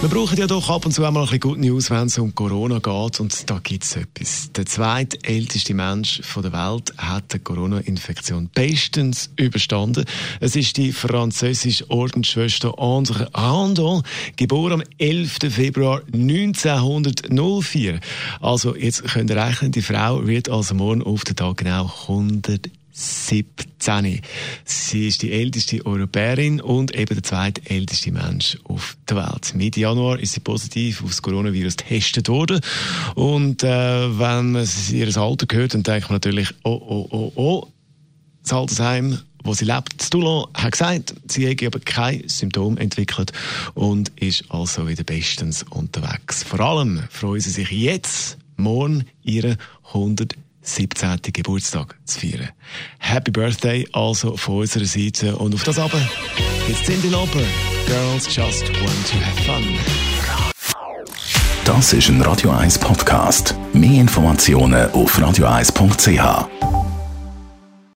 wir brauchen ja doch ab und zu einmal ein bisschen Good News, wenn es um Corona geht. Und da gibt es etwas. Der zweitälteste Mensch der Welt hat die Corona-Infektion bestens überstanden. Es ist die französische Ordensschwester André Randon, geboren am 11. Februar 1904. Also jetzt könnt ihr rechnen, die Frau wird also morgen auf den Tag genau 100 17. Sie ist die älteste Europäerin und eben der zweitälteste Mensch auf der Welt. Mitte Januar ist sie positiv auf das Coronavirus getestet worden. Und äh, wenn man ihr Alter hört, dann denkt man natürlich, oh, oh, oh, oh, das Altersheim wo sie lebt. Toulon hat gesagt, sie hätte aber kein Symptom entwickelt und ist also wieder bestens unterwegs. Vor allem freuen sie sich jetzt, morgen, ihre 100 17. Geburtstag zu feiern. Happy Birthday also von unserer Seite und auf das aber jetzt sind die Lauper. Girls just want to have fun. Das ist ein Radio 1 Podcast. Mehr Informationen auf radio1.ch.